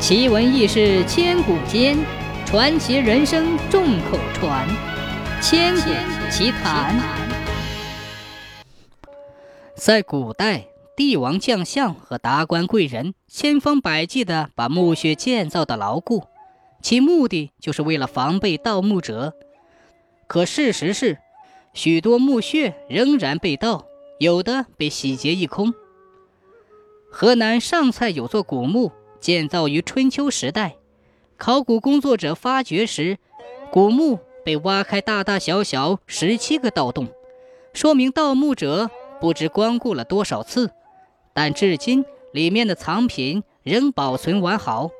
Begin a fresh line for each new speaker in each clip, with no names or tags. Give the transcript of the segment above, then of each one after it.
奇闻异事千古间，传奇人生众口传。千古奇谈。在古代，帝王将相和达官贵人千方百计地把墓穴建造的牢固，其目的就是为了防备盗墓者。可事实是，许多墓穴仍然被盗，有的被洗劫一空。河南上蔡有座古墓。建造于春秋时代，考古工作者发掘时，古墓被挖开大大小小十七个盗洞，说明盗墓者不知光顾了多少次。但至今里面的藏品仍保存完好。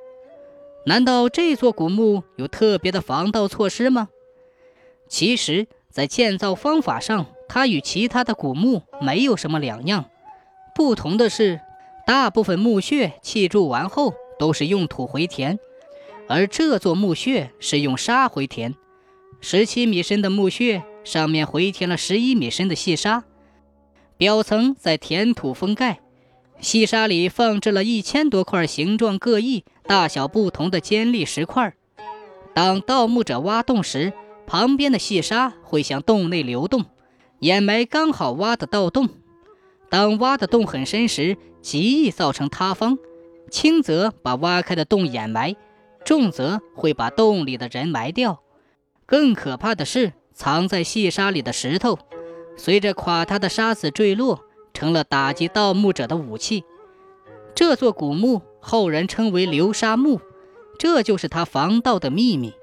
难道这座古墓有特别的防盗措施吗？其实，在建造方法上，它与其他的古墓没有什么两样。不同的是。大部分墓穴砌筑完后都是用土回填，而这座墓穴是用沙回填。十七米深的墓穴上面回填了十一米深的细沙，表层在填土封盖。细沙里放置了一千多块形状各异、大小不同的尖利石块。当盗墓者挖洞时，旁边的细沙会向洞内流动，掩埋刚好挖的盗洞。当挖的洞很深时，极易造成塌方，轻则把挖开的洞掩埋，重则会把洞里的人埋掉。更可怕的是，藏在细沙里的石头，随着垮塌的沙子坠落，成了打击盗墓者的武器。这座古墓后人称为流沙墓，这就是它防盗的秘密。